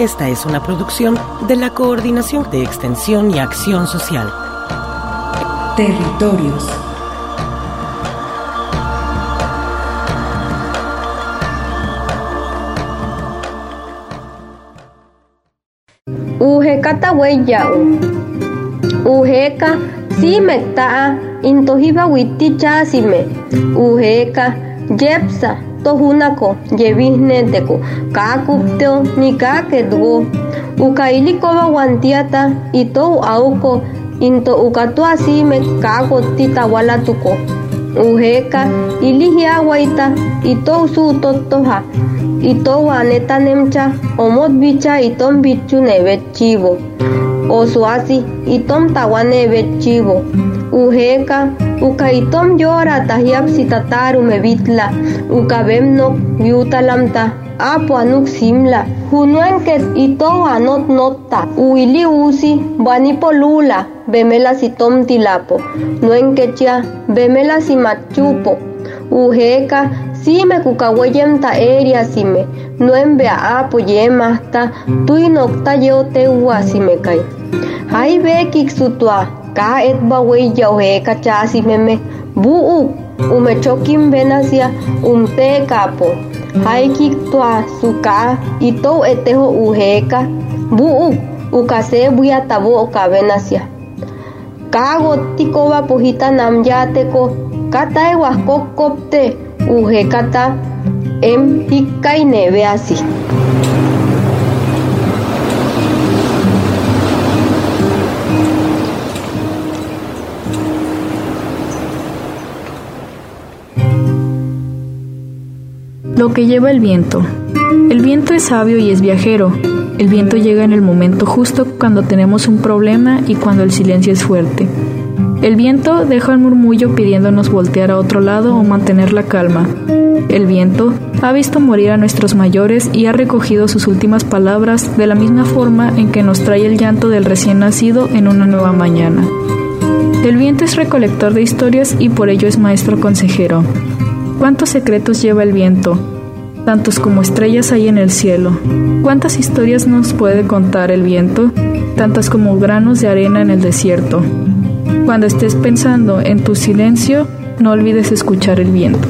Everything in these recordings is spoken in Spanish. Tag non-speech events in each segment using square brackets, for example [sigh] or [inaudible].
Esta es una producción de la Coordinación de Extensión y Acción Social. Territorios. Ujeka hueyau. Ujeka sime ta'a intojiba witi chasime. Ujeka yepsa tohunako yevisneteko kakupteo nikakedgo. Ukaili koba wantiata ito auko into ukatu asime kako titawalatuko. Ujeka ilihiawaita ito usutotoha ito waneta nemcha omot bicha itom bichu nevet chivo. Osuasi itom tawa nevet chivo. Ujeka uka itom yora tahiap sitataru mevitla uka bemno yutalamta apo anuk simla. Junuen ket ito anot nota uili usi banipo lula bemela sitom tilapo. Nuen kecha bemela simachupo. Ujeka sime kukaweyem ta eria sime nuen bea apo yema ta tui nokta yo te ua sime kai hai be kik sutua ka et ba wei yo he ka cha sime me bu u ume chokim benasia umte kapo hai kik tua suka ito eteho uheka bu u ukase buya tabo ka benasia ka gotiko ba pujita namyate ko kata e hikai neve así. Lo que lleva el viento. El viento es sabio y es viajero. El viento llega en el momento justo cuando tenemos un problema y cuando el silencio es fuerte. El viento deja el murmullo pidiéndonos voltear a otro lado o mantener la calma. El viento ha visto morir a nuestros mayores y ha recogido sus últimas palabras de la misma forma en que nos trae el llanto del recién nacido en una nueva mañana. El viento es recolector de historias y por ello es maestro consejero. ¿Cuántos secretos lleva el viento? Tantos como estrellas hay en el cielo. ¿Cuántas historias nos puede contar el viento? Tantas como granos de arena en el desierto. Cuando estés pensando en tu silencio, no olvides escuchar el viento.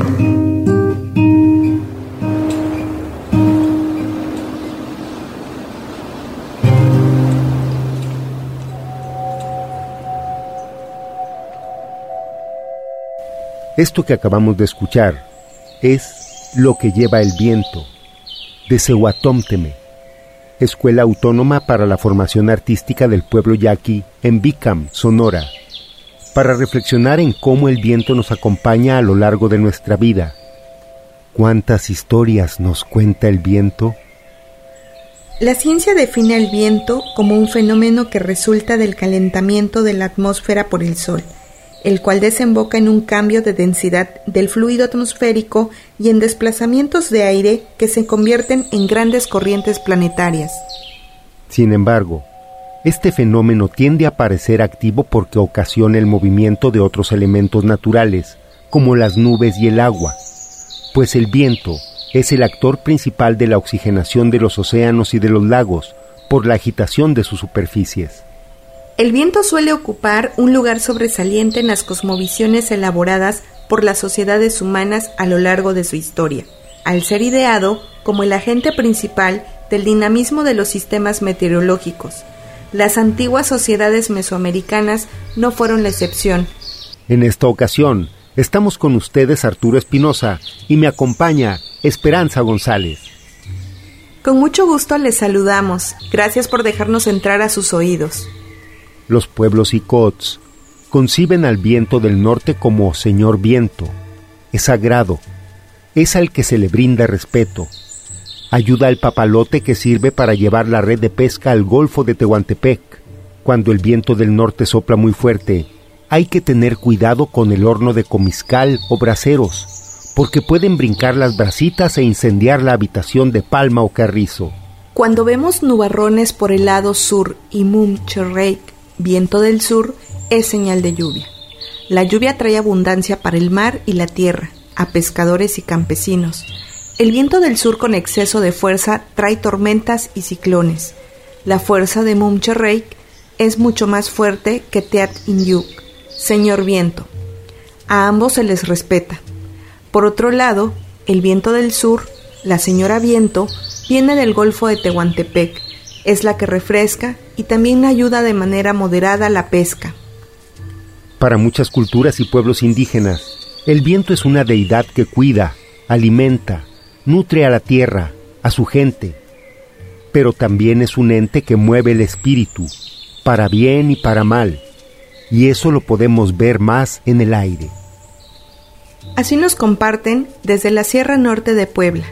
Esto que acabamos de escuchar es Lo que lleva el viento, de Sehuatómteme, Escuela Autónoma para la Formación Artística del Pueblo Yaqui en Bicam, Sonora, para reflexionar en cómo el viento nos acompaña a lo largo de nuestra vida. ¿Cuántas historias nos cuenta el viento? La ciencia define el viento como un fenómeno que resulta del calentamiento de la atmósfera por el Sol el cual desemboca en un cambio de densidad del fluido atmosférico y en desplazamientos de aire que se convierten en grandes corrientes planetarias. Sin embargo, este fenómeno tiende a parecer activo porque ocasiona el movimiento de otros elementos naturales, como las nubes y el agua, pues el viento es el actor principal de la oxigenación de los océanos y de los lagos por la agitación de sus superficies. El viento suele ocupar un lugar sobresaliente en las cosmovisiones elaboradas por las sociedades humanas a lo largo de su historia, al ser ideado como el agente principal del dinamismo de los sistemas meteorológicos, Las antiguas sociedades mesoamericanas no fueron la excepción. En esta ocasión, estamos con ustedes Arturo Espinosa y me acompaña Esperanza González. Con mucho gusto les saludamos. Gracias por dejarnos entrar a sus oídos. Los pueblos Icots conciben al viento del norte como Señor Viento. Es sagrado. Es al que se le brinda respeto. Ayuda al papalote que sirve para llevar la red de pesca al Golfo de Tehuantepec. Cuando el viento del norte sopla muy fuerte, hay que tener cuidado con el horno de comiscal o braseros, porque pueden brincar las brasitas e incendiar la habitación de palma o carrizo. Cuando vemos nubarrones por el lado sur y Mum viento del sur, es señal de lluvia. La lluvia trae abundancia para el mar y la tierra, a pescadores y campesinos. El viento del sur con exceso de fuerza trae tormentas y ciclones. La fuerza de Mum es mucho más fuerte que Teat Inyuk, señor viento. A ambos se les respeta. Por otro lado, el viento del sur, la señora viento, viene del Golfo de Tehuantepec, es la que refresca y también ayuda de manera moderada la pesca. Para muchas culturas y pueblos indígenas, el viento es una deidad que cuida, alimenta, nutre a la tierra, a su gente, pero también es un ente que mueve el espíritu, para bien y para mal y eso lo podemos ver más en el aire. Así nos comparten desde la Sierra Norte de Puebla.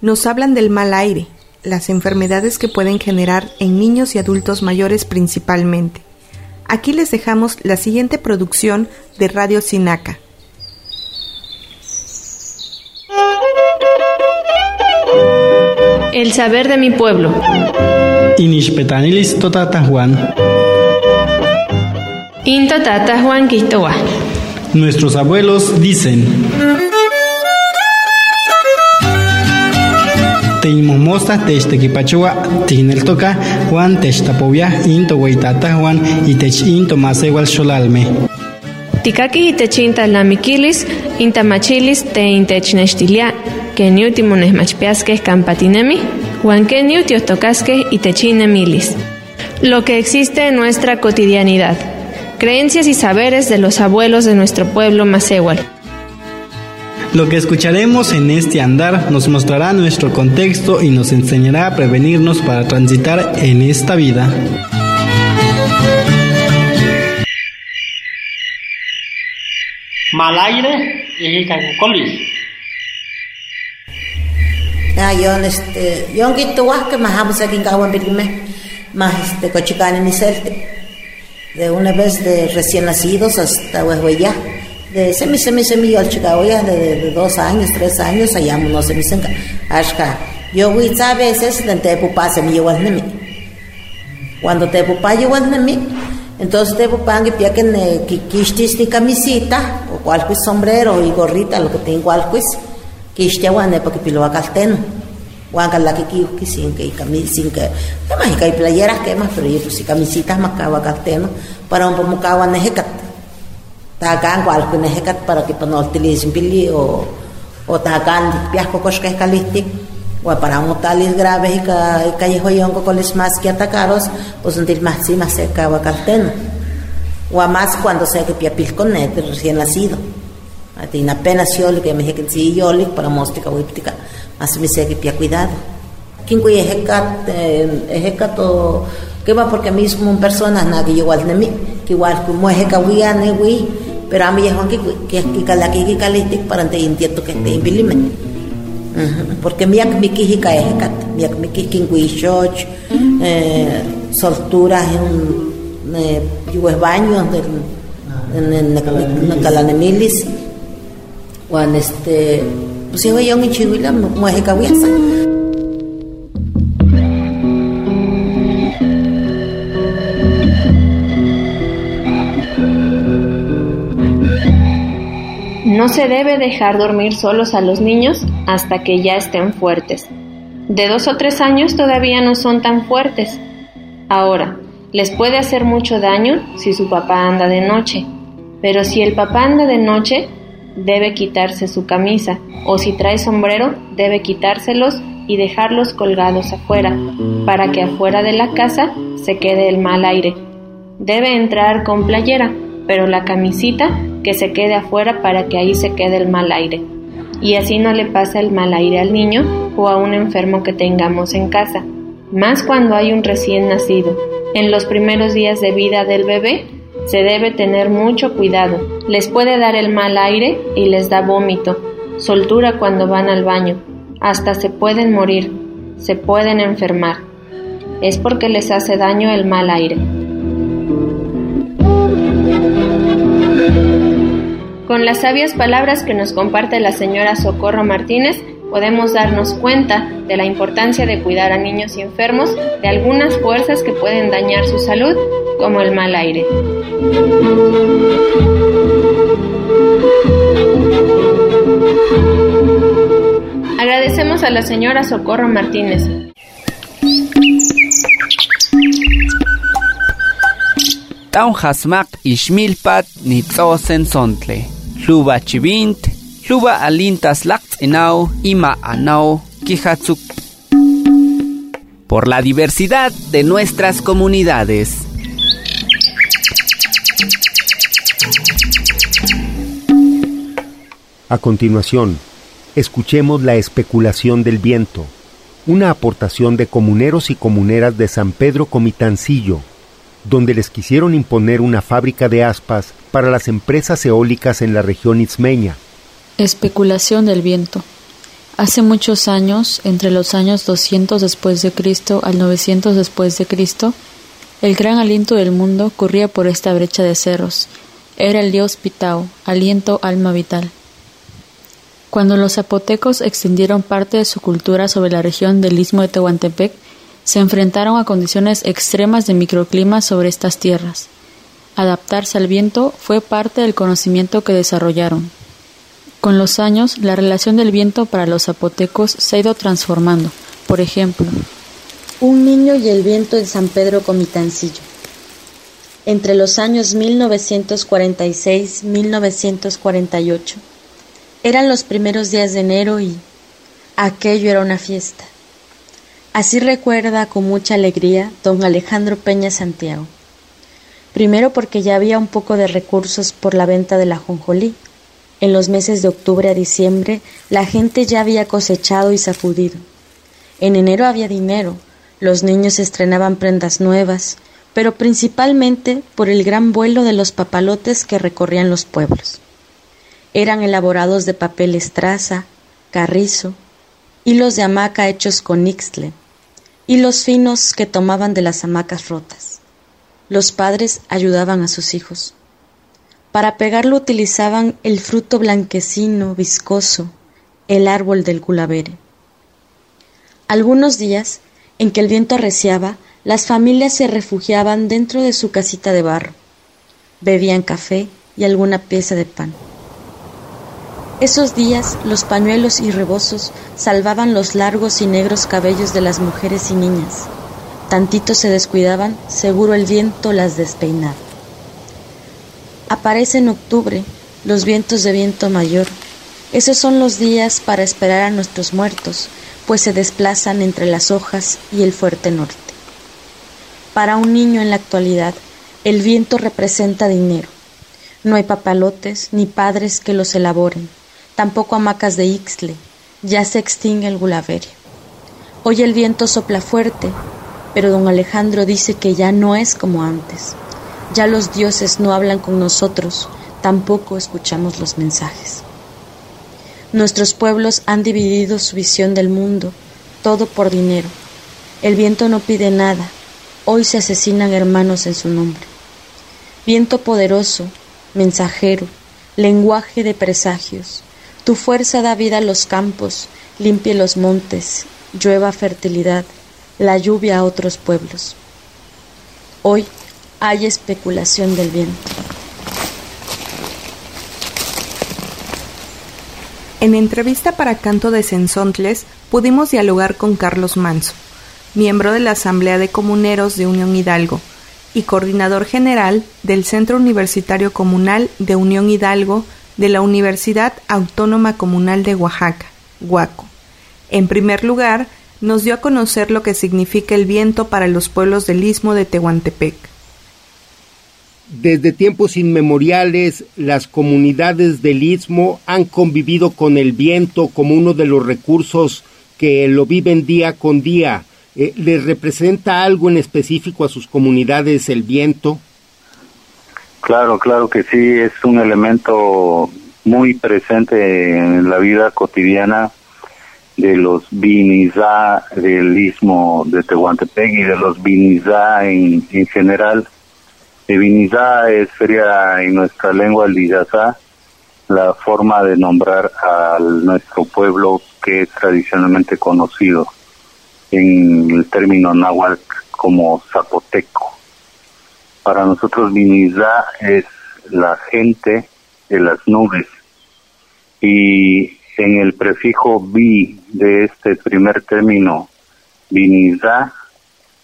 Nos hablan del mal aire, las enfermedades que pueden generar en niños y adultos mayores principalmente. Aquí les dejamos la siguiente producción de Radio Sinaca. El saber de mi pueblo. Juan. Into tata Juan Quistoa. Nuestros abuelos dicen. Teimomosta techtequipachua toca Juan techtapovia into tata Juan y tech into masewal xolalme. Tikaki itechinta lamiquilis, intamachilis te intechnextilia, que niuti machpiasque campatinemi, Juan que niutios tocasque itechinemilis. Lo que existe en nuestra cotidianidad creencias y saberes de los abuelos de nuestro pueblo Macehual. Lo que escucharemos en este andar nos mostrará nuestro contexto y nos enseñará a prevenirnos para transitar en esta vida. Malaire y Cacocolis. Ah, yo este, yo quito que más vamos aquí en Caguan más este cochicane ni celte de una vez de recién nacidos hasta ya de semi semi semi yo chicagoya de, de, dos años tres años allá no se senca ashka yo voy a veces de te pupa se me lleva nemi. Cuando te pupa lleva nemi entonces te pupa que pia que quistis ni camisita o cualquier sombrero y gorrita lo que tengo cualquier quistia guane porque pilo a calteno Huanca la que que sin que camisa sin que más que playeras que más pero yo pues camisitas más cava calteno para un poco cava nejecat. Tagan cual que nejecat para que no utilicen pili o o tagan piasco cosque calisti o para un talis graves y que callejoyón con les más que atacaros pues un más se cava calteno. O más cuando sea que pia con recién nacido a ti apenas yo que me dije que sí yo para mostrar que así sé que pia cuidado. O que va porque mismo un persona na que igual que igual como ne wi pero a mí es que que que cala que para te intento que te impilime porque mi mi kijika ejecat mi shoch eh soltura en eh baños del en en en yo en chihuila mueje cabeza No se debe dejar dormir solos a los niños hasta que ya estén fuertes. De dos o tres años todavía no son tan fuertes. Ahora, les puede hacer mucho daño si su papá anda de noche, pero si el papá anda de noche, debe quitarse su camisa o si trae sombrero debe quitárselos y dejarlos colgados afuera, para que afuera de la casa se quede el mal aire. Debe entrar con playera, pero la camisita que se quede afuera para que ahí se quede el mal aire. Y así no le pasa el mal aire al niño o a un enfermo que tengamos en casa, más cuando hay un recién nacido. En los primeros días de vida del bebé se debe tener mucho cuidado. Les puede dar el mal aire y les da vómito, soltura cuando van al baño, hasta se pueden morir, se pueden enfermar. Es porque les hace daño el mal aire. Con las sabias palabras que nos comparte la señora Socorro Martínez, podemos darnos cuenta de la importancia de cuidar a niños enfermos de algunas fuerzas que pueden dañar su salud, como el mal aire. Agradecemos a la señora Socorro Martínez. Taun hasmak ishmilpat nitzosen sontle. Luba chivint, luba alintas lakt enau ima anau kihatsuk. Por la diversidad de nuestras comunidades. A continuación, escuchemos la especulación del viento, una aportación de comuneros y comuneras de San Pedro Comitancillo, donde les quisieron imponer una fábrica de aspas para las empresas eólicas en la región ismeña. Especulación del viento. Hace muchos años, entre los años 200 después de Cristo al 900 después de Cristo, el gran aliento del mundo corría por esta brecha de cerros. Era el dios Pitao, aliento alma vital. Cuando los zapotecos extendieron parte de su cultura sobre la región del istmo de Tehuantepec, se enfrentaron a condiciones extremas de microclima sobre estas tierras. Adaptarse al viento fue parte del conocimiento que desarrollaron. Con los años, la relación del viento para los zapotecos se ha ido transformando. Por ejemplo, Un niño y el viento en San Pedro Comitancillo. Entre los años 1946-1948 eran los primeros días de enero y aquello era una fiesta. Así recuerda con mucha alegría don Alejandro Peña Santiago. Primero porque ya había un poco de recursos por la venta de la jonjolí. En los meses de octubre a diciembre la gente ya había cosechado y sacudido. En enero había dinero, los niños estrenaban prendas nuevas, pero principalmente por el gran vuelo de los papalotes que recorrían los pueblos. Eran elaborados de papel estraza, carrizo, hilos de hamaca hechos con ixtle, hilos finos que tomaban de las hamacas rotas. Los padres ayudaban a sus hijos. Para pegarlo utilizaban el fruto blanquecino, viscoso, el árbol del gulavere. Algunos días, en que el viento arreciaba, las familias se refugiaban dentro de su casita de barro. Bebían café y alguna pieza de pan. Esos días los pañuelos y rebozos salvaban los largos y negros cabellos de las mujeres y niñas. Tantito se descuidaban, seguro el viento las despeinaba. Aparece en octubre los vientos de viento mayor. Esos son los días para esperar a nuestros muertos, pues se desplazan entre las hojas y el fuerte norte. Para un niño en la actualidad, el viento representa dinero. No hay papalotes ni padres que los elaboren, tampoco hamacas de ixtle, ya se extingue el gulavere. Hoy el viento sopla fuerte, pero don Alejandro dice que ya no es como antes. Ya los dioses no hablan con nosotros, tampoco escuchamos los mensajes. Nuestros pueblos han dividido su visión del mundo, todo por dinero. El viento no pide nada, hoy se asesinan hermanos en su nombre. Viento poderoso, mensajero, lenguaje de presagios, tu fuerza da vida a los campos, limpie los montes, llueva fertilidad, la lluvia a otros pueblos. Hoy hay especulación del viento. En entrevista para Canto de Sensontles pudimos dialogar con Carlos Manso, miembro de la Asamblea de Comuneros de Unión Hidalgo y coordinador general del Centro Universitario Comunal de Unión Hidalgo de la Universidad Autónoma Comunal de Oaxaca, Huaco, En primer lugar, nos dio a conocer lo que significa el viento para los pueblos del istmo de Tehuantepec. Desde tiempos inmemoriales, las comunidades del istmo han convivido con el viento como uno de los recursos que lo viven día con día. Eh, ¿Les representa algo en específico a sus comunidades el viento? Claro, claro que sí, es un elemento muy presente en la vida cotidiana de los Binizá del istmo de Tehuantepec y de los Binizá en, en general. Binizá es, sería en nuestra lengua el Diyazá, la forma de nombrar a nuestro pueblo que es tradicionalmente conocido en el término náhuatl como zapoteco. Para nosotros Vinizá es la gente de las nubes y en el prefijo vi de este primer término Vinizá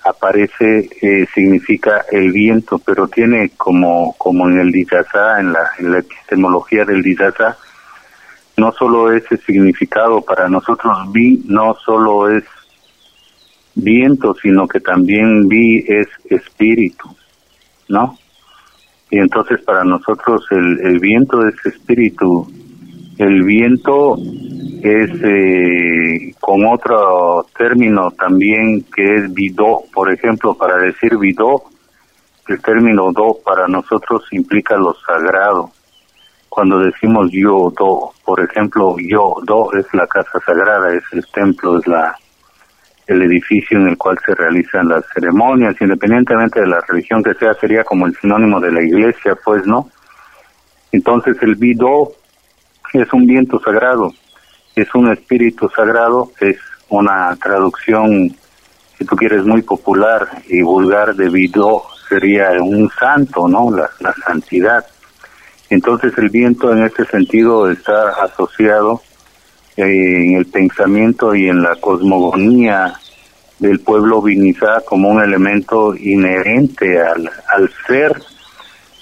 aparece, eh, significa el viento, pero tiene como, como en el Diyazá, en la, en la epistemología del Diyazá, no solo ese significado, para nosotros vi no solo es viento, sino que también vi es espíritu. ¿no? Y entonces para nosotros el, el viento es espíritu, el viento es eh, con otro término también que es vidó, por ejemplo, para decir vidó, el término do para nosotros implica lo sagrado. Cuando decimos yo do, por ejemplo, yo do es la casa sagrada, es el templo, es la el edificio en el cual se realizan las ceremonias, independientemente de la religión que sea, sería como el sinónimo de la iglesia, pues, ¿no? Entonces el Vido es un viento sagrado, es un espíritu sagrado, es una traducción, si tú quieres, muy popular y vulgar de Vido, sería un santo, ¿no? La, la santidad. Entonces el viento en este sentido está asociado en el pensamiento y en la cosmogonía del pueblo vinizá como un elemento inherente al, al ser,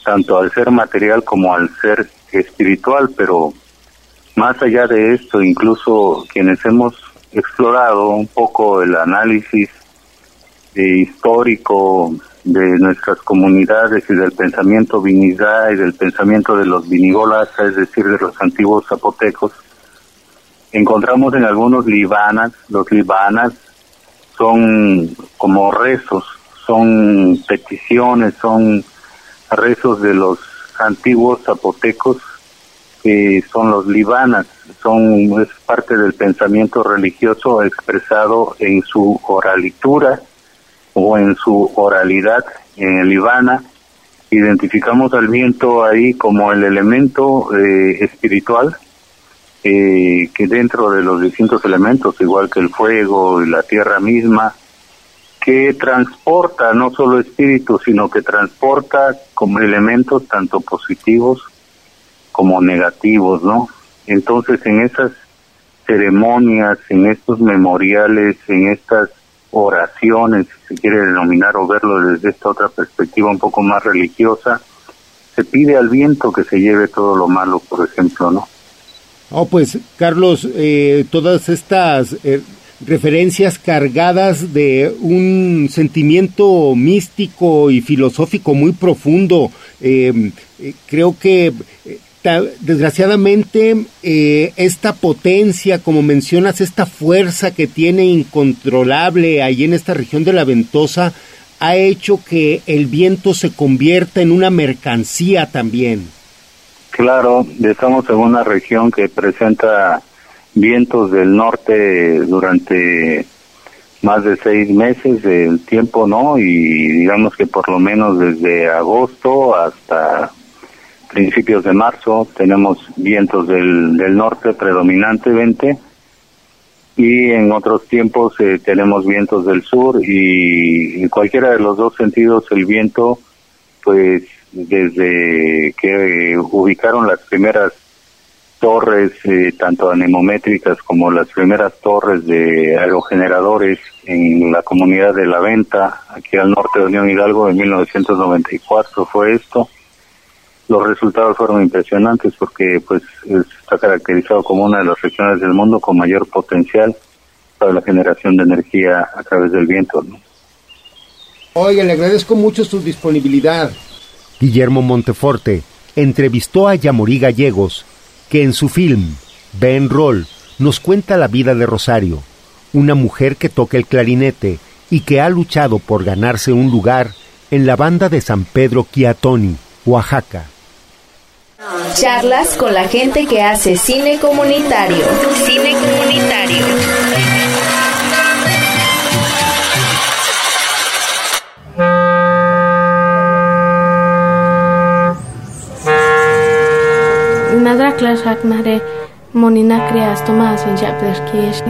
tanto al ser material como al ser espiritual, pero más allá de esto, incluso quienes hemos explorado un poco el análisis histórico de nuestras comunidades y del pensamiento vinizá y del pensamiento de los vinigolas, es decir, de los antiguos zapotecos, encontramos en algunos libanas, los libanas son como rezos, son peticiones, son rezos de los antiguos zapotecos que son los libanas, son es parte del pensamiento religioso expresado en su oralitura o en su oralidad en libana. Identificamos al viento ahí como el elemento eh, espiritual eh, que dentro de los distintos elementos, igual que el fuego y la tierra misma, que transporta no solo espíritu, sino que transporta como elementos tanto positivos como negativos, ¿no? Entonces en esas ceremonias, en estos memoriales, en estas oraciones, si se quiere denominar o verlo desde esta otra perspectiva un poco más religiosa, se pide al viento que se lleve todo lo malo, por ejemplo, ¿no? Oh, pues Carlos, eh, todas estas eh, referencias cargadas de un sentimiento místico y filosófico muy profundo. Eh, creo que desgraciadamente esta potencia, como mencionas, esta fuerza que tiene incontrolable ahí en esta región de la ventosa, ha hecho que el viento se convierta en una mercancía también. Claro, estamos en una región que presenta vientos del norte durante más de seis meses del tiempo, ¿no? Y digamos que por lo menos desde agosto hasta principios de marzo tenemos vientos del, del norte predominantemente y en otros tiempos eh, tenemos vientos del sur y en cualquiera de los dos sentidos el viento pues desde que ubicaron las primeras torres, eh, tanto anemométricas como las primeras torres de aerogeneradores en la comunidad de La Venta, aquí al norte de Unión Hidalgo, en 1994 fue esto. Los resultados fueron impresionantes porque pues está caracterizado como una de las regiones del mundo con mayor potencial para la generación de energía a través del viento. ¿no? Oiga, le agradezco mucho su disponibilidad. Guillermo Monteforte entrevistó a Yamorí Gallegos, que en su film Ben Roll nos cuenta la vida de Rosario, una mujer que toca el clarinete y que ha luchado por ganarse un lugar en la banda de San Pedro Quiatoni, Oaxaca. Charlas con la gente que hace cine comunitario. Cine comunitario. Nadraklas hakmare moninakrias Tomás en Japlerkish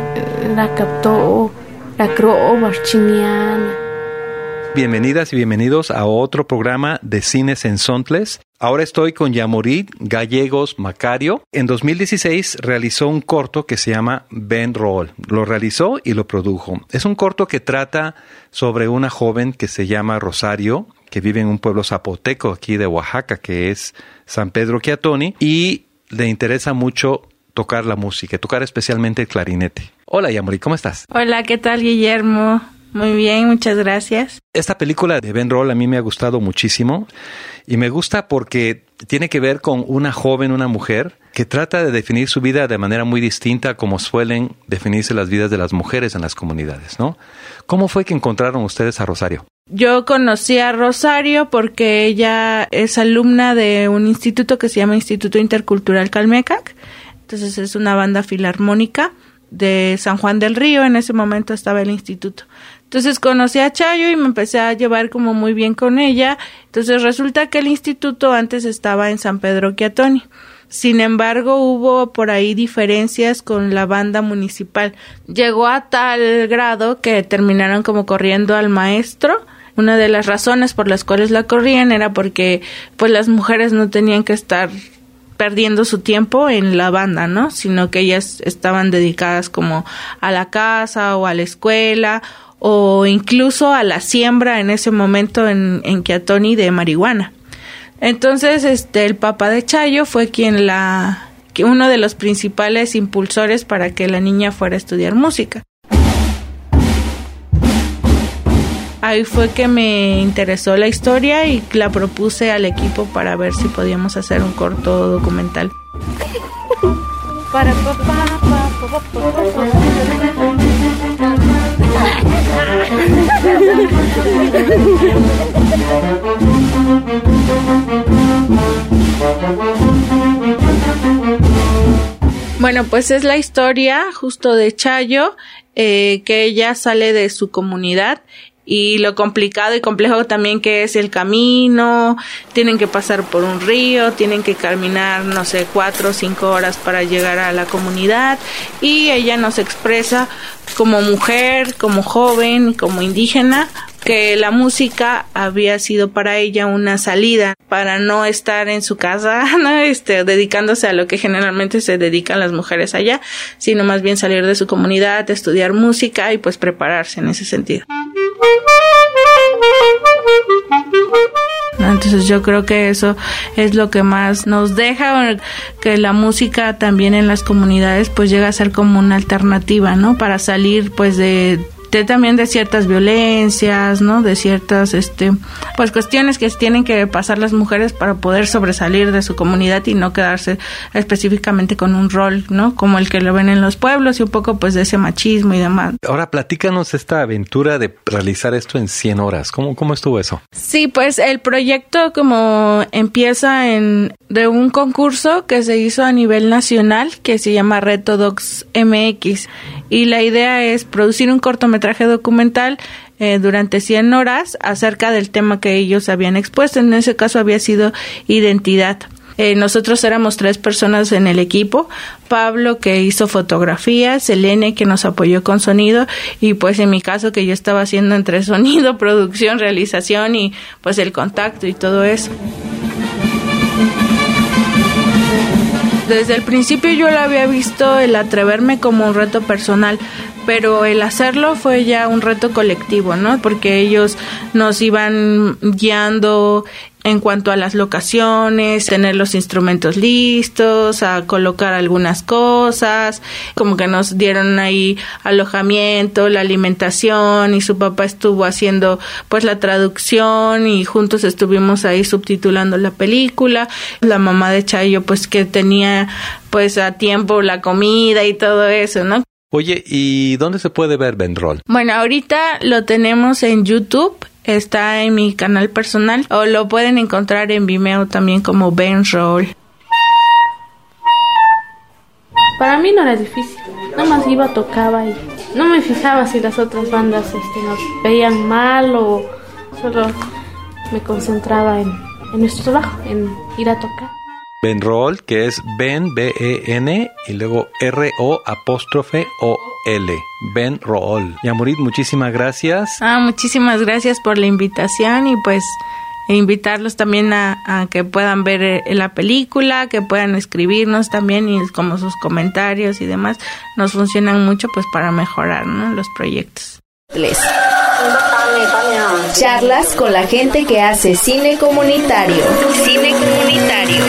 rakapto rakro barchiniana. Bienvenidas y bienvenidos a otro programa de Cines en Sontles. Ahora estoy con Yamorit Gallegos Macario. En 2016 realizó un corto que se llama Ben Roll. Lo realizó y lo produjo. Es un corto que trata sobre una joven que se llama Rosario, que vive en un pueblo zapoteco aquí de Oaxaca, que es San Pedro Quiatoni, y le interesa mucho tocar la música, tocar especialmente el clarinete. Hola Yamorit, ¿cómo estás? Hola, ¿qué tal Guillermo? Muy bien, muchas gracias. Esta película de Ben Roll a mí me ha gustado muchísimo y me gusta porque tiene que ver con una joven, una mujer, que trata de definir su vida de manera muy distinta a como suelen definirse las vidas de las mujeres en las comunidades, ¿no? ¿Cómo fue que encontraron ustedes a Rosario? Yo conocí a Rosario porque ella es alumna de un instituto que se llama Instituto Intercultural Calmecac. Entonces es una banda filarmónica de San Juan del Río. En ese momento estaba el instituto. Entonces conocí a Chayo y me empecé a llevar como muy bien con ella. Entonces resulta que el instituto antes estaba en San Pedro Quiatoni. Sin embargo, hubo por ahí diferencias con la banda municipal. Llegó a tal grado que terminaron como corriendo al maestro. Una de las razones por las cuales la corrían era porque pues las mujeres no tenían que estar perdiendo su tiempo en la banda, ¿no? Sino que ellas estaban dedicadas como a la casa o a la escuela o incluso a la siembra en ese momento en, en Kiatoni de marihuana. Entonces, este, el papá de Chayo fue quien la, uno de los principales impulsores para que la niña fuera a estudiar música. Ahí fue que me interesó la historia y la propuse al equipo para ver si podíamos hacer un corto documental. para bueno, pues es la historia justo de Chayo, eh, que ella sale de su comunidad y lo complicado y complejo también que es el camino, tienen que pasar por un río, tienen que caminar, no sé, cuatro o cinco horas para llegar a la comunidad. Y ella nos expresa como mujer, como joven, como indígena, que la música había sido para ella una salida para no estar en su casa, [laughs] ¿no? este, dedicándose a lo que generalmente se dedican las mujeres allá, sino más bien salir de su comunidad, estudiar música y pues prepararse en ese sentido. Entonces yo creo que eso es lo que más nos deja, que la música también en las comunidades pues llega a ser como una alternativa, ¿no? Para salir pues de de también de ciertas violencias, ¿no? De ciertas, este, pues cuestiones que tienen que pasar las mujeres para poder sobresalir de su comunidad y no quedarse específicamente con un rol, ¿no? Como el que lo ven en los pueblos y un poco pues de ese machismo y demás. Ahora platícanos esta aventura de realizar esto en 100 horas. ¿Cómo, cómo estuvo eso? Sí, pues el proyecto como empieza en de un concurso que se hizo a nivel nacional que se llama Reto Docs MX y la idea es producir un cortometraje documental eh, durante 100 horas acerca del tema que ellos habían expuesto. En ese caso había sido identidad. Eh, nosotros éramos tres personas en el equipo. Pablo que hizo fotografía, Selene que nos apoyó con sonido y pues en mi caso que yo estaba haciendo entre [laughs] sonido, producción, realización y pues el contacto y todo eso. Desde el principio yo lo había visto el atreverme como un reto personal, pero el hacerlo fue ya un reto colectivo, ¿no? Porque ellos nos iban guiando en cuanto a las locaciones, tener los instrumentos listos, a colocar algunas cosas, como que nos dieron ahí alojamiento, la alimentación y su papá estuvo haciendo pues la traducción y juntos estuvimos ahí subtitulando la película. La mamá de Chayo pues que tenía pues a tiempo la comida y todo eso, ¿no? Oye, ¿y dónde se puede ver Benroll? Bueno, ahorita lo tenemos en YouTube está en mi canal personal o lo pueden encontrar en Vimeo también como Ben Roll. Para mí no era difícil, más iba, tocaba y no me fijaba si las otras bandas este, nos veían mal o solo me concentraba en, en nuestro trabajo, en ir a tocar. Ben Roll, que es Ben, B-E-N, y luego R-O apóstrofe O-L. Ben Roll. Yamurit, muchísimas gracias. Ah, muchísimas gracias por la invitación y pues invitarlos también a, que puedan ver eh, la película, que puedan escribirnos también y como sus comentarios y demás nos funcionan mucho pues para mejorar los proyectos. Charlas con la gente que hace cine comunitario. Cine comunitario.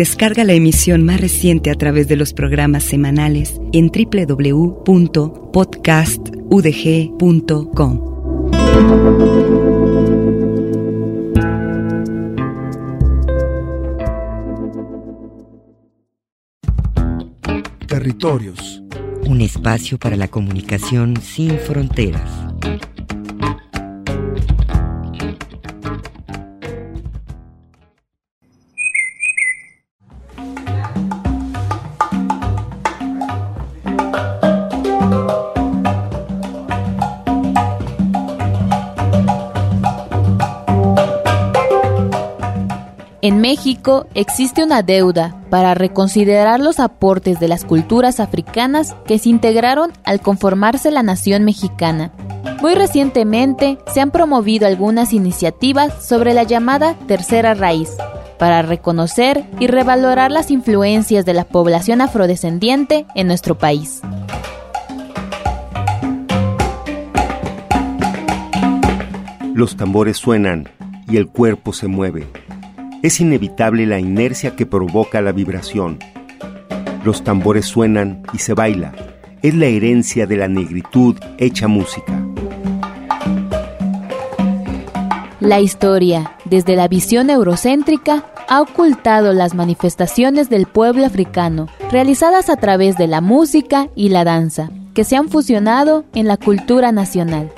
Descarga la emisión más reciente a través de los programas semanales en www.podcastudg.com. Territorios. Un espacio para la comunicación sin fronteras. En México existe una deuda para reconsiderar los aportes de las culturas africanas que se integraron al conformarse la nación mexicana. Muy recientemente se han promovido algunas iniciativas sobre la llamada tercera raíz, para reconocer y revalorar las influencias de la población afrodescendiente en nuestro país. Los tambores suenan y el cuerpo se mueve es inevitable la inercia que provoca la vibración. Los tambores suenan y se baila. Es la herencia de la negritud hecha música. La historia, desde la visión eurocéntrica, ha ocultado las manifestaciones del pueblo africano, realizadas a través de la música y la danza, que se han fusionado en la cultura nacional.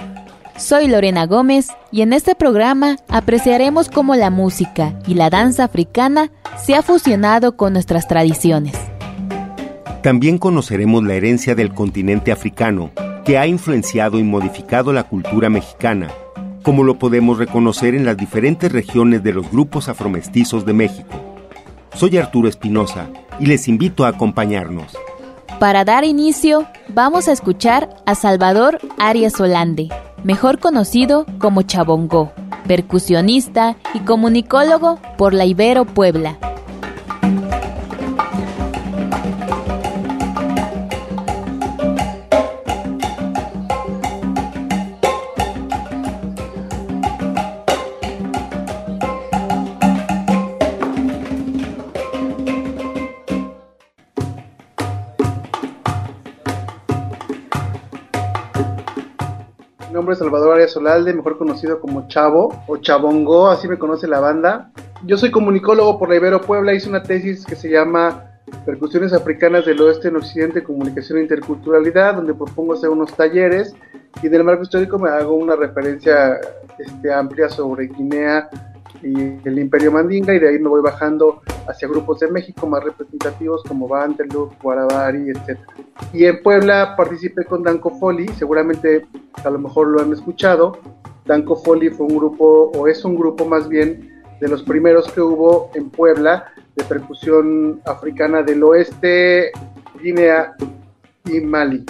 Soy Lorena Gómez y en este programa apreciaremos cómo la música y la danza africana se ha fusionado con nuestras tradiciones. También conoceremos la herencia del continente africano que ha influenciado y modificado la cultura mexicana, como lo podemos reconocer en las diferentes regiones de los grupos afromestizos de México. Soy Arturo Espinosa y les invito a acompañarnos. Para dar inicio, vamos a escuchar a Salvador Arias Holande mejor conocido como Chabongó, percusionista y comunicólogo por la Ibero Puebla. Salvador Arias Solalde, mejor conocido como Chavo o Chabongo, así me conoce la banda. Yo soy comunicólogo por la Ibero Puebla, hice una tesis que se llama Percusiones Africanas del Oeste en Occidente, Comunicación e Interculturalidad, donde propongo hacer unos talleres y del marco histórico me hago una referencia este, amplia sobre Guinea y el Imperio Mandinga y de ahí me voy bajando hacia grupos de México más representativos como Banteluk, Guarabari, etc. Y en Puebla participé con Danco Foli, seguramente a lo mejor lo han escuchado. Danco Foli fue un grupo, o es un grupo más bien, de los primeros que hubo en Puebla de percusión africana del oeste, Guinea y Mali.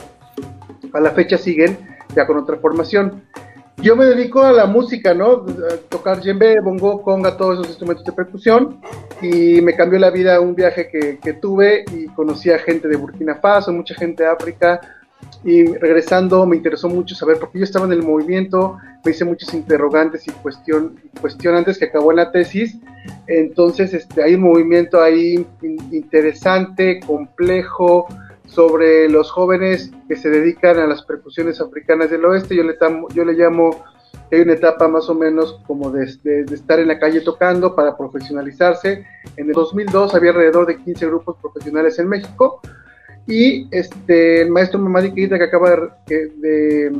A la fecha siguen ya con otra formación. Yo me dedico a la música, ¿no? A tocar djembe, bongo, conga, todos esos instrumentos de percusión. Y me cambió la vida un viaje que, que tuve y conocí a gente de Burkina Faso, mucha gente de África. Y regresando me interesó mucho saber, porque yo estaba en el movimiento, me hice muchos interrogantes y cuestión, cuestionantes que acabó en la tesis. Entonces este, hay un movimiento ahí interesante, complejo, sobre los jóvenes que se dedican a las percusiones africanas del oeste. Yo le, yo le llamo, hay una etapa más o menos como de, estar en la calle tocando para profesionalizarse. En el 2002 había alrededor de 15 grupos profesionales en México y este, el maestro Mamadi Keita que acaba de, de,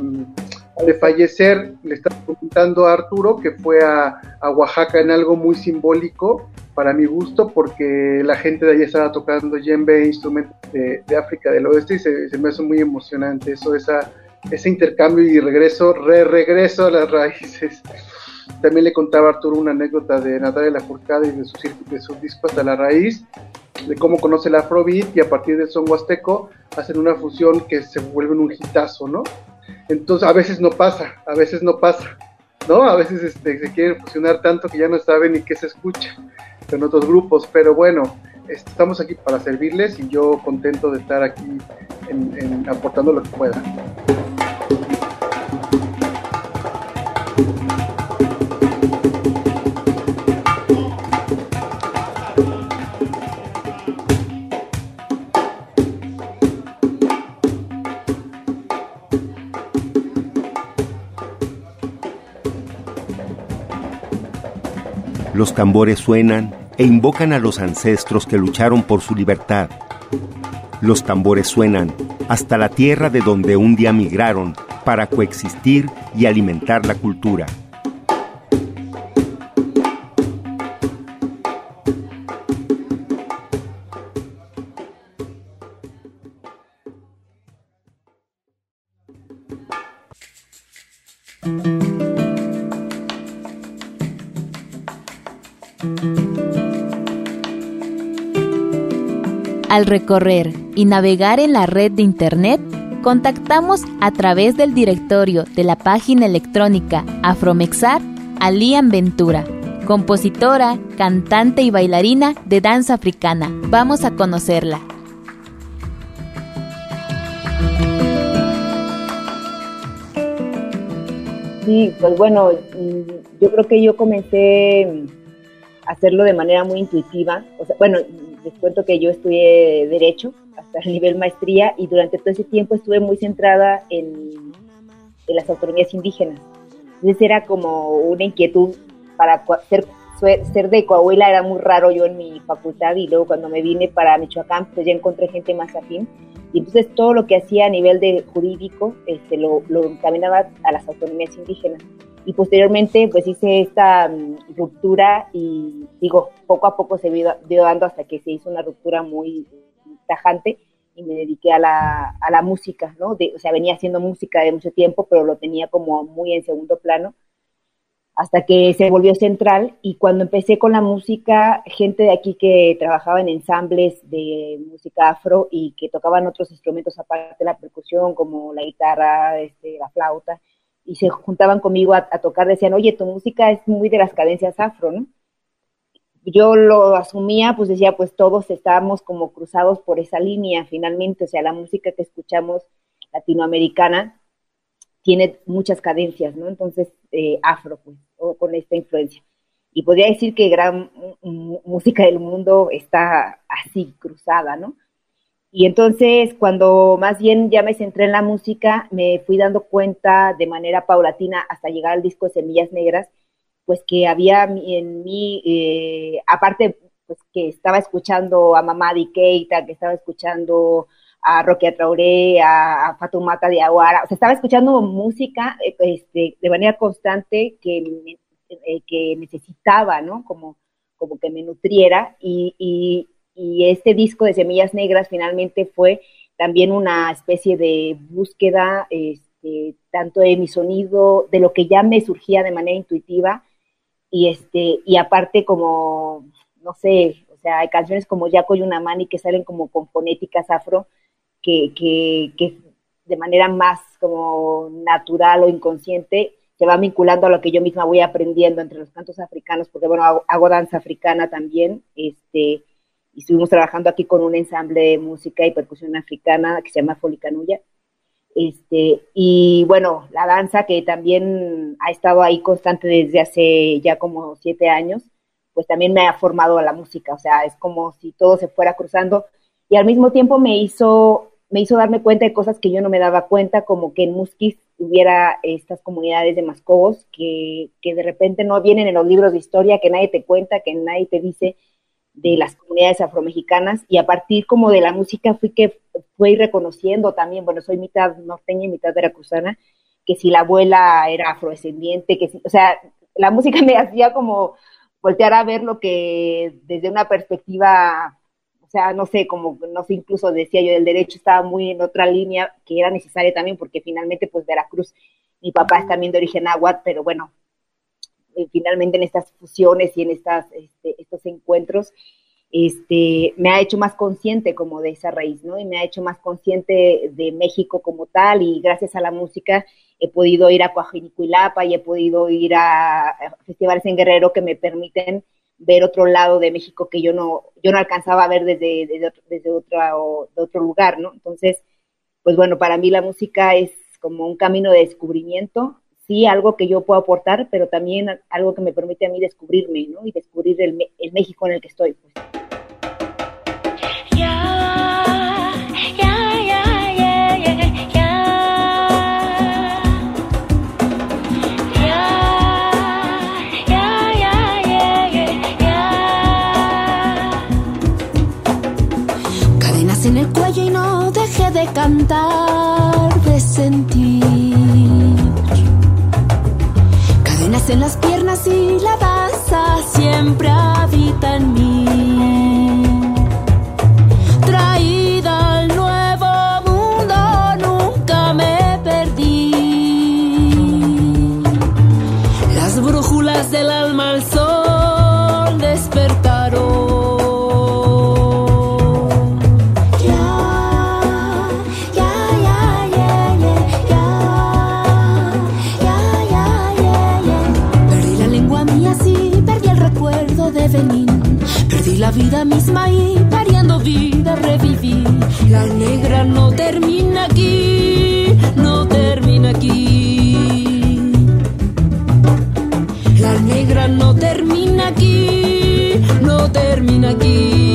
de, fallecer le está comentando a Arturo que fue a, a Oaxaca en algo muy simbólico para mi gusto, porque la gente de allá estaba tocando djembe, instrumentos de, África del Oeste, y se, me hace muy emocionante eso, esa, ese intercambio y regreso, re-regreso a las raíces. También le contaba a Arturo una anécdota de Natalia Lafourcade y de su, de su disco Hasta la Raíz, de cómo conoce el Afrobeat y a partir del son huasteco hacen una fusión que se vuelve un hitazo, ¿no? Entonces, a veces no pasa, a veces no pasa, ¿no? A veces este, se quiere fusionar tanto que ya no saben ni qué se escucha en otros grupos, pero bueno, estamos aquí para servirles y yo contento de estar aquí aportando lo que pueda. Los tambores suenan e invocan a los ancestros que lucharon por su libertad. Los tambores suenan hasta la tierra de donde un día migraron para coexistir y alimentar la cultura. Al recorrer y navegar en la red de Internet, contactamos a través del directorio de la página electrónica Afromexar a Lian Ventura, compositora, cantante y bailarina de danza africana. Vamos a conocerla. Sí, pues bueno, yo creo que yo comencé a hacerlo de manera muy intuitiva. O sea, bueno, les cuento que yo estudié Derecho hasta el nivel maestría y durante todo ese tiempo estuve muy centrada en, las autonomías indígenas. Entonces era como una inquietud para ser, ser de Coahuila, era muy raro yo en mi facultad y luego cuando me vine para Michoacán, pues ya encontré gente más afín. Y entonces todo lo que hacía a nivel de jurídico este, lo, lo encaminaba a las autonomías indígenas y posteriormente pues hice esta mm, ruptura y digo, poco a poco se vio, dando hasta que se hizo una ruptura muy tajante y me dediqué a la, a la música, ¿no? o sea, venía haciendo música de mucho tiempo, pero lo tenía como muy en segundo plano, hasta que se volvió central y cuando empecé con la música, gente de aquí que trabajaba en ensambles de música afro y que tocaban otros instrumentos aparte de la percusión, como la guitarra, este, la flauta, y se juntaban conmigo a, tocar, decían, oye, tu música es muy de las cadencias afro, ¿no? Yo lo asumía, pues decía, pues todos estábamos como cruzados por esa línea finalmente, o sea, la música que escuchamos latinoamericana tiene muchas cadencias, ¿no? Entonces, eh, afro, pues, o con esta influencia. Y podría decir que gran música del mundo está así, cruzada, ¿no? Y entonces, cuando más bien ya me centré en la música, me fui dando cuenta de manera paulatina hasta llegar al disco Semillas Negras, pues que había en mí, eh, aparte, pues que estaba escuchando a Mamadi Keita, que estaba escuchando a Roque Traoré, a, a, Fatumata de Aguara, o sea, estaba escuchando música eh, este, de manera constante que, eh, que necesitaba, ¿no? Como, como que me nutriera. Y, y este disco de Semillas Negras finalmente fue también una especie de búsqueda este, tanto de mi sonido, de lo que ya me surgía de manera intuitiva. Y este y aparte como no sé, o sea, hay canciones como Yaco y Unamani que salen como con fonéticas afro que, que, que de manera más como natural o inconsciente se va vinculando a lo que yo misma voy aprendiendo entre los cantos africanos, porque bueno, hago, danza africana también, este, y estuvimos trabajando aquí con un ensamble de música y percusión africana que se llama Folicanuya. Este, y bueno, la danza que también ha estado ahí constante desde hace ya como siete años, pues también me ha formado a la música, o sea, es como si todo se fuera cruzando y al mismo tiempo me hizo, me hizo darme cuenta de cosas que yo no me daba cuenta, como que en Musquis hubiera estas comunidades de mascobos que, que de repente no vienen en los libros de historia, que nadie te cuenta, que nadie te dice, de las comunidades afromexicanas. Y a partir como de la música fui que fui reconociendo también, bueno, soy mitad norteña y mitad veracruzana, que si la abuela era afrodescendiente, que si, o sea, la música [laughs] me hacía como voltear a ver lo que desde una perspectiva, sea, no sé, como, no sé, incluso decía yo, el derecho estaba muy en otra línea que era necesaria también, porque finalmente, pues Veracruz, mi papá es también de origen aguat, pero bueno, eh, finalmente en estas fusiones y en estas, este, estos encuentros, este, me ha hecho más consciente como de esa raíz, ¿no? Y me ha hecho más consciente de México como tal y gracias a la música he podido ir a Coajinicuilapa y he podido ir a, festivales en Guerrero que me permiten ver otro lado de México que yo no, yo no alcanzaba a ver desde, desde, desde otro, de otro lugar, ¿no? Entonces, pues bueno, para mí la música es como un camino de descubrimiento sí algo que yo puedo aportar, pero también algo que me permite a mí descubrirme, ¿no? Y descubrir el, el México en el que estoy, pues. Cadenas en el cuello y no deje de cantar, de sentir en las piernas y la danza siempre habita en mí. La negra no termina aquí, no termina aquí. La negra no termina aquí, no termina aquí.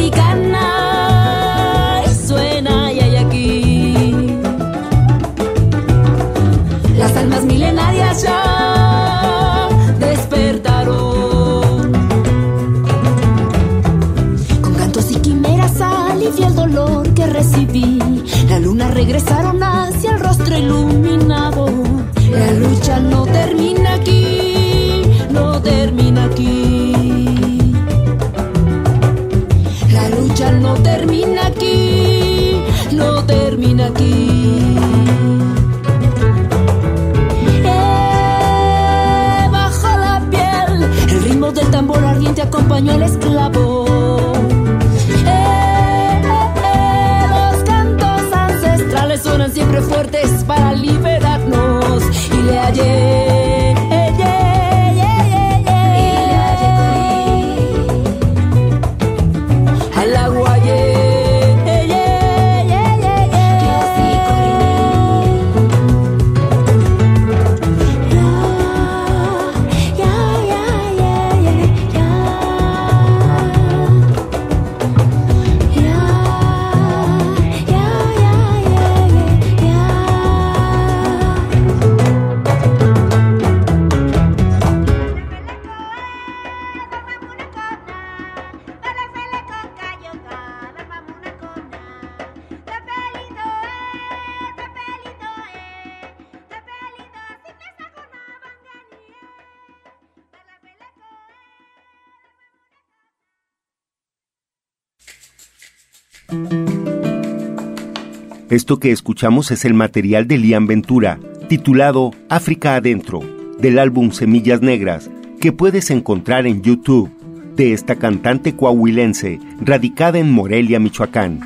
Africana suena y hay aquí. Las almas milenarias ya despertaron. Con cantos y quimeras alivié el dolor que recibí. La luna regresaron hacia el rostro iluminado. La lucha no termina aquí, no termina aquí. Al esclavo. Eh, eh, los cantos ancestrales suenan siempre fuertes para liberarnos y le hallé. Que escuchamos es el material de Lian Ventura, titulado África Adentro, del álbum Semillas Negras, que puedes encontrar en YouTube, de esta cantante coahuilense, radicada en Morelia, Michoacán.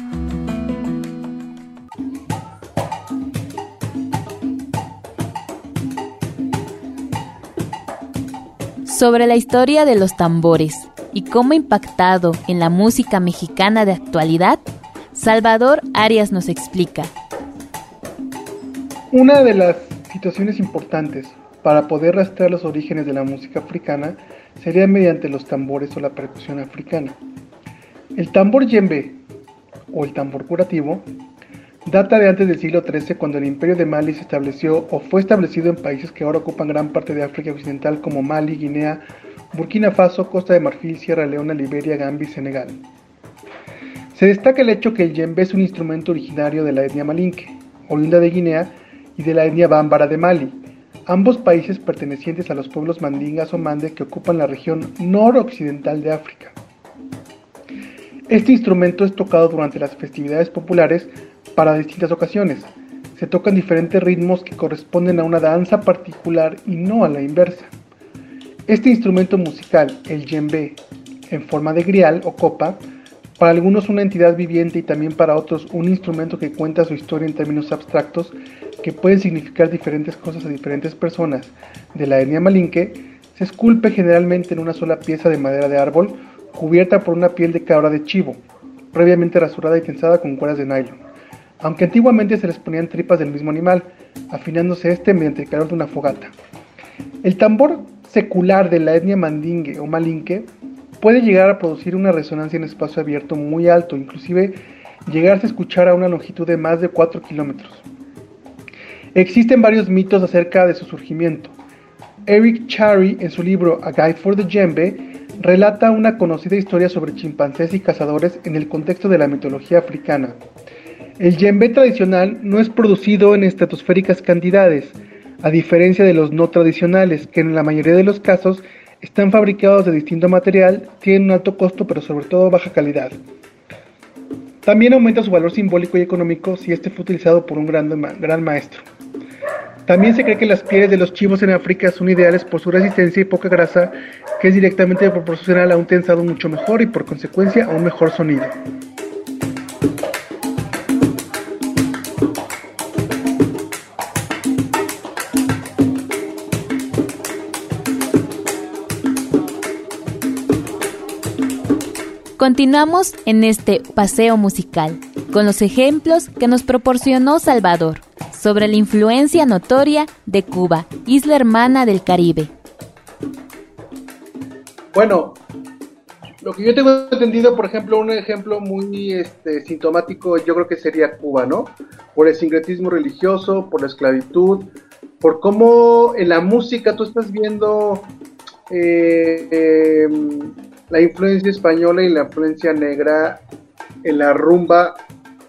Sobre la historia de los tambores y cómo ha impactado en la música mexicana de actualidad, Salvador Arias nos explica. Una de las situaciones importantes para poder rastrear los orígenes de la música africana sería mediante los tambores o la percusión africana. El tambor yembe o el tambor curativo data de antes del siglo XIII cuando el imperio de Mali se estableció o fue establecido en países que ahora ocupan gran parte de África Occidental como Mali, Guinea, Burkina Faso, Costa de Marfil, Sierra Leona, Liberia, Gambia y Senegal. Se destaca el hecho que el yembe es un instrumento originario de la etnia malinque, oriunda de Guinea, y de la etnia bámbara de Mali, ambos países pertenecientes a los pueblos mandingas o mande que ocupan la región noroccidental de África. Este instrumento es tocado durante las festividades populares para distintas ocasiones. Se tocan diferentes ritmos que corresponden a una danza particular y no a la inversa. Este instrumento musical, el djembe, en forma de grial o copa, para algunos una entidad viviente y también para otros un instrumento que cuenta su historia en términos abstractos que pueden significar diferentes cosas a diferentes personas de la etnia malinque, se esculpe generalmente en una sola pieza de madera de árbol cubierta por una piel de cabra de chivo, previamente rasurada y tensada con cuerdas de nylon. Aunque antiguamente se les ponían tripas del mismo animal, afinándose este mediante el calor de una fogata. El tambor secular de la etnia mandingue o malinque puede llegar a producir una resonancia en espacio abierto muy alto, inclusive llegarse a escuchar a una longitud de más de 4 kilómetros. Existen varios mitos acerca de su surgimiento. Eric Chary, en su libro A Guide for the Djembe, relata una conocida historia sobre chimpancés y cazadores en el contexto de la mitología africana. El djembe tradicional no es producido en estratosféricas cantidades, a diferencia de los no tradicionales, que en la mayoría de los casos están fabricados de distinto material, tienen un alto costo pero sobre todo baja calidad. También aumenta su valor simbólico y económico si este fue utilizado por un gran, maestro. También se cree que las pieles de los chivos en África son ideales por su resistencia y poca grasa, que es directamente proporcional a un tensado mucho mejor y por consecuencia a un mejor sonido. Continuamos en este paseo musical con los ejemplos que nos proporcionó Salvador sobre la influencia notoria de Cuba, isla hermana del Caribe. Bueno, lo que yo tengo entendido, por ejemplo, un ejemplo muy este, sintomático, yo creo que sería Cuba, ¿no? Por el sincretismo religioso, por la esclavitud, por cómo en la música tú estás viendo eh, em, la influencia española y la influencia negra en la rumba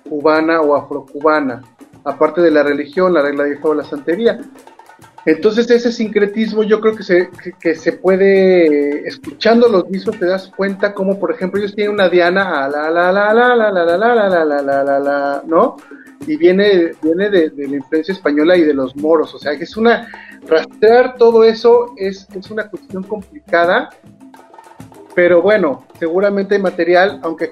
cubana o afrocubana, aparte de la religión, la regla de o la santería. Entonces ese sincretismo yo creo que se, que, se puede, escuchando los discos te das cuenta como por ejemplo ellos tienen una diana, la la la la la la la la la la la la la ¿no? Y viene, viene de, de, la influencia española y de los moros, o sea que es una, rastrear todo eso es, es una cuestión complicada pero bueno, seguramente hay material, aunque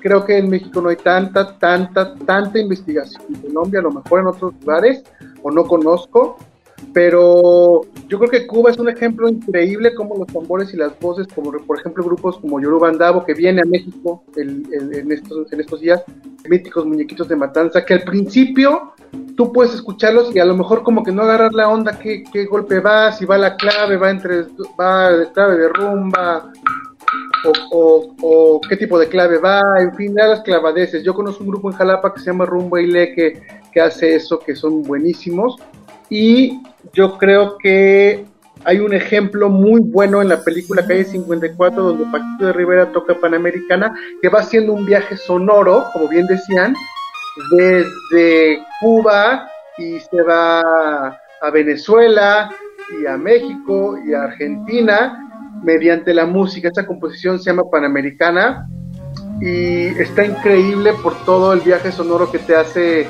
creo que en México no hay tanta, tanta, tanta investigación. En Colombia, a lo mejor en otros lugares, o no conozco, pero yo creo que Cuba es un ejemplo increíble como los tambores y las voces, como por ejemplo grupos como Yoruba Andabo, que viene a México en, estos, en estos días, míticos muñequitos de matanza, que al principio tú puedes escucharlos y a lo mejor como que no agarrar la onda, qué, qué golpe va, si va la clave, va entre, va de clave de rumba, o, o, qué tipo de clave va, en fin, de las clavadeces. Yo conozco un grupo en Jalapa que se llama Rumba y Le que, que hace eso, que son buenísimos. Y yo creo que hay un ejemplo muy bueno en la película Calle 54 donde Paquito de Rivera toca Panamericana, que va haciendo un viaje sonoro, como bien decían, desde Cuba y se va a Venezuela y a México y a Argentina mediante la música. Esta composición se llama Panamericana y está increíble por todo el viaje sonoro que te hace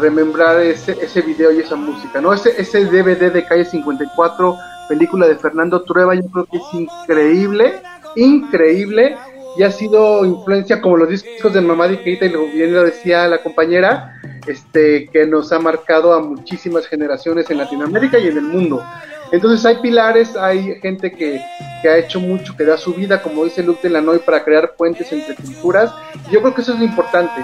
remembrar ese, ese video y esa música, ¿no? Ese, ese DVD de Calle 54, película de Fernando Trueba, yo creo que es increíble, increíble, y ha sido influencia como los discos de Mamá de Keita, y lo bien lo decía la compañera, este, que nos ha marcado a muchísimas generaciones en Latinoamérica y en el mundo. Entonces hay pilares, hay gente que, que ha hecho mucho, que da su vida, como dice Luke Delanoy, para crear puentes entre culturas. Y yo creo que eso es lo importante.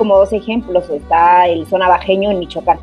Como dos ejemplos, está el son abajeño en Michoacán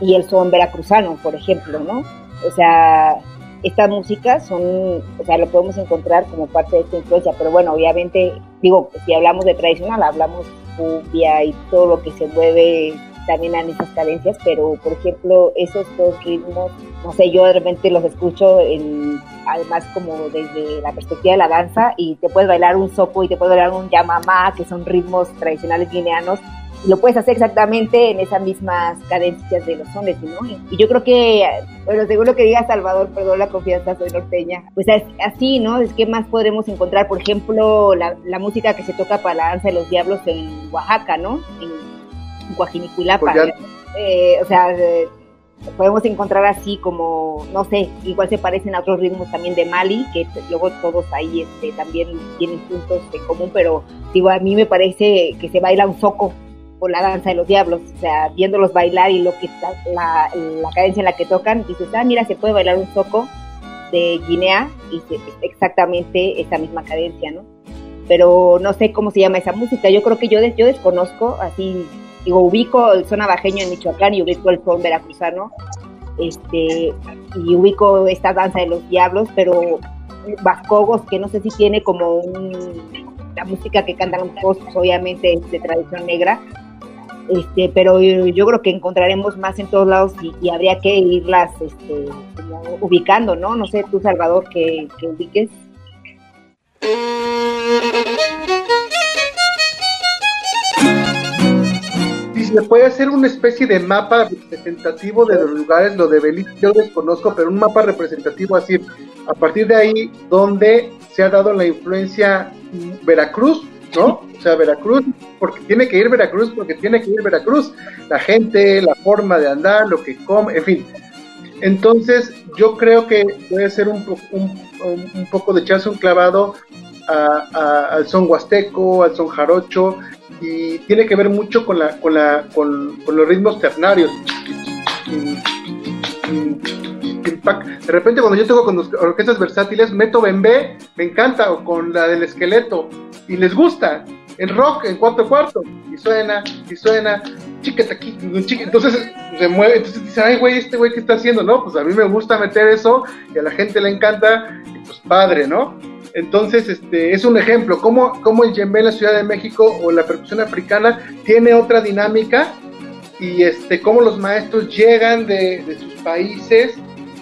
y el son veracruzano, por ejemplo, ¿no? O sea, estas músicas son, o sea, lo podemos encontrar como parte de esta influencia, pero bueno, obviamente, digo, si hablamos de tradicional, hablamos cumbia y todo lo que se mueve también en esas cadencias, pero por ejemplo, esos dos ritmos, no sé, yo de repente los escucho en, además como desde la perspectiva de la danza y te puedes bailar un soco y te puedes bailar un yamamá, que son ritmos tradicionales guineanos, y lo puedes hacer exactamente en esas mismas cadencias de los sones, ¿no? Y, yo creo que, bueno, según lo que diga Salvador, perdón la confianza, soy norteña, pues así, ¿no? Es que más podremos encontrar, por ejemplo, la, la música que se toca para la danza de los diablos en Oaxaca, ¿no? En, Guajinicuilapa. Pues eh, o sea, eh, podemos encontrar así como, no sé, igual se parecen a otros ritmos también de Mali, que luego todos ahí este, también tienen puntos en común, pero digo, a mí me parece que se baila un soco por la danza de los diablos, o sea, viéndolos bailar y lo que la, la cadencia en la que tocan, dices, ah, mira, se puede bailar un soco de Guinea y se, exactamente esa misma cadencia, ¿no? Pero no sé cómo se llama esa música, yo creo que yo, yo desconozco así digo, ubico el son abajeño en Michoacán y ubico el son veracruzano, este, y ubico esta danza de los diablos, pero Vascogos, que no sé si tiene como un, la música que cantan los pues, obviamente es de tradición negra, este, pero yo, creo que encontraremos más en todos lados y, habría que irlas este, ubicando, ¿no? No sé, tú, Salvador, que ubiques se puede hacer una especie de mapa representativo de los lugares, lo de Belice yo desconozco, pero un mapa representativo así, a partir de ahí, donde se ha dado la influencia Veracruz, ¿no? O sea, Veracruz, porque tiene que ir Veracruz, porque tiene que ir Veracruz, la gente, la forma de andar, lo que come, en fin. Entonces, yo creo que puede ser un, un, poco de echarse un clavado al son huasteco, al son jarocho, y tiene que ver mucho con, la, con, la, con, los ritmos ternarios. De repente cuando yo tengo con orquestas versátiles, meto bembé, me encanta, o con la del esqueleto, y les gusta el rock en cuarto cuarto, y suena, y suena, chiqueta aquí, entonces se mueve, entonces dice, ay güey, este güey que está haciendo, ¿no? Pues a mí me gusta meter eso, y a la gente le encanta, y pues padre, ¿no? Entonces, este, es un ejemplo, cómo, cómo el djembe en la Ciudad de México o la percusión africana tiene otra dinámica y este, cómo los maestros llegan de, de sus países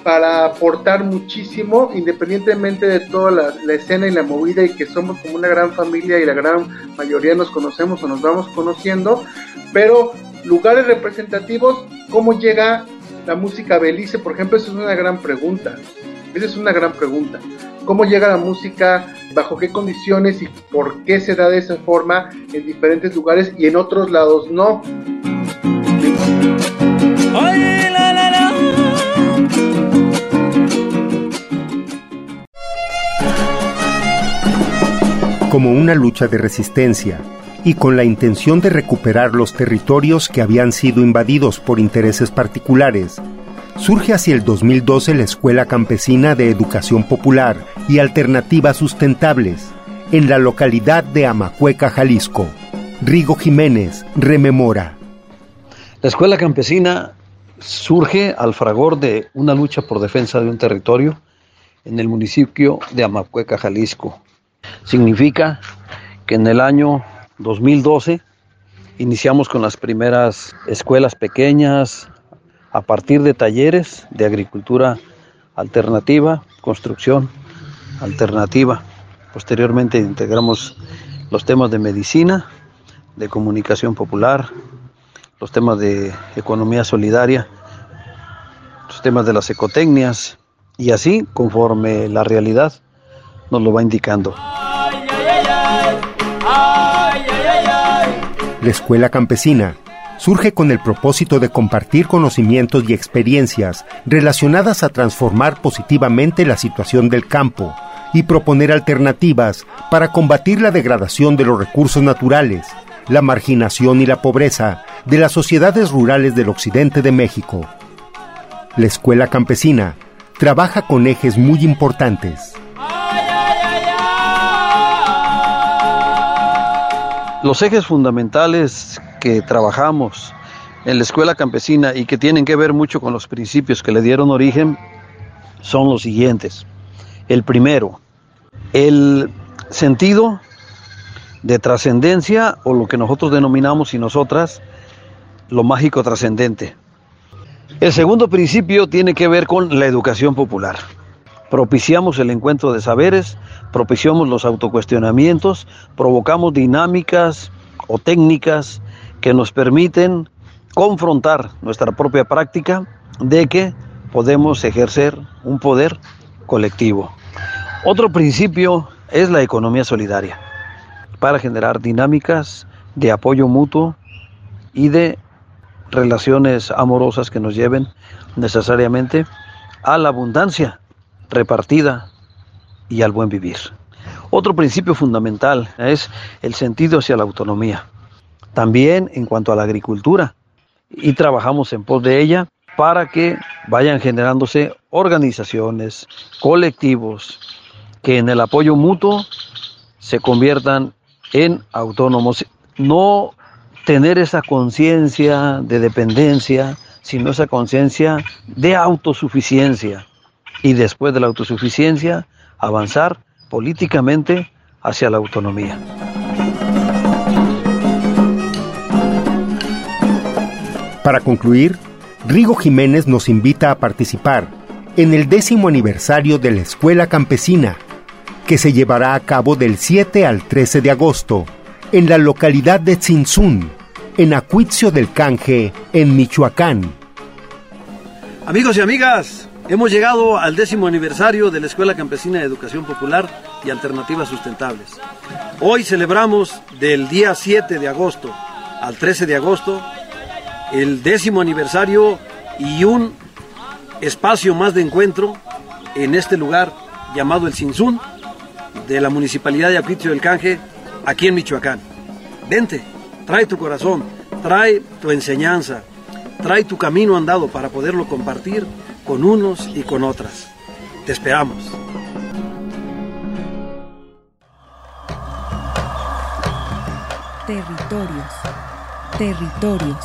para aportar muchísimo, independientemente de toda la, escena y la movida y que somos como una gran familia y la gran mayoría nos conocemos o nos vamos conociendo, pero lugares representativos, ¿cómo llega la música Belice? Por ejemplo, esa es una gran pregunta. Esa es una gran pregunta. ¿Cómo llega la música? ¿Bajo qué condiciones y por qué se da de esa forma en diferentes lugares y en otros lados no? como una lucha de resistencia y con la intención de recuperar los territorios que habían sido invadidos por intereses particulares, surge hacia el 2012 la Escuela Campesina de Educación Popular y Alternativas Sustentables en la localidad de Amacueca, Jalisco. Rigo Jiménez rememora. La Escuela Campesina surge al fragor de una lucha por defensa de un territorio en el municipio de Amacueca, Jalisco, Significa que en el año 2012 iniciamos con las primeras escuelas pequeñas a partir de talleres de agricultura alternativa, construcción alternativa. Posteriormente integramos los temas de medicina, de comunicación popular, los temas de economía solidaria, los temas de las ecotecnias y así conforme la realidad nos lo va indicando. La escuela campesina surge con el propósito de compartir conocimientos y experiencias relacionadas a transformar positivamente la situación del campo y proponer alternativas para combatir la degradación de los recursos naturales, la marginación y la pobreza de las sociedades rurales del occidente de México. La escuela campesina trabaja con ejes muy importantes Los ejes fundamentales que trabajamos en la escuela campesina y que tienen que ver mucho con los principios que le dieron origen son los siguientes. El primero, el sentido de trascendencia o lo que nosotros denominamos y nosotras lo mágico trascendente. El segundo principio tiene que ver con la educación popular propiciamos el encuentro de saberes, propiciamos los autocuestionamientos, provocamos dinámicas o técnicas que nos permiten confrontar nuestra propia práctica de que podemos ejercer un poder colectivo. Otro principio es la economía solidaria, para generar dinámicas de apoyo mutuo y de relaciones amorosas que nos lleven necesariamente a la abundancia repartida y al buen vivir. Otro principio fundamental es el sentido hacia la autonomía. También en cuanto a la agricultura, y trabajamos en pos de ella para que vayan generándose organizaciones, colectivos, que en el apoyo mutuo se conviertan en autónomos. No tener esa conciencia de dependencia, sino esa conciencia de autosuficiencia y después de la autosuficiencia avanzar políticamente hacia la autonomía. Para concluir, Rigo Jiménez nos invita a participar en el décimo aniversario de la Escuela Campesina, que se llevará a cabo del 7 al 13 de agosto en la localidad de Tzinzún, en Acuitzio del Canje, en Michoacán. Amigos y amigas, Hemos llegado al décimo aniversario de la Escuela Campesina de Educación Popular y Alternativas Sustentables. Hoy celebramos del día 7 de agosto al 13 de agosto el décimo aniversario y un espacio más de encuentro en este lugar llamado el Sinsun, de la Municipalidad de Apicio del Canje, aquí en Michoacán. Vente, trae tu corazón, trae tu enseñanza, trae tu camino andado para poderlo compartir con unos y con otras. Te esperamos. Territorios, territorios,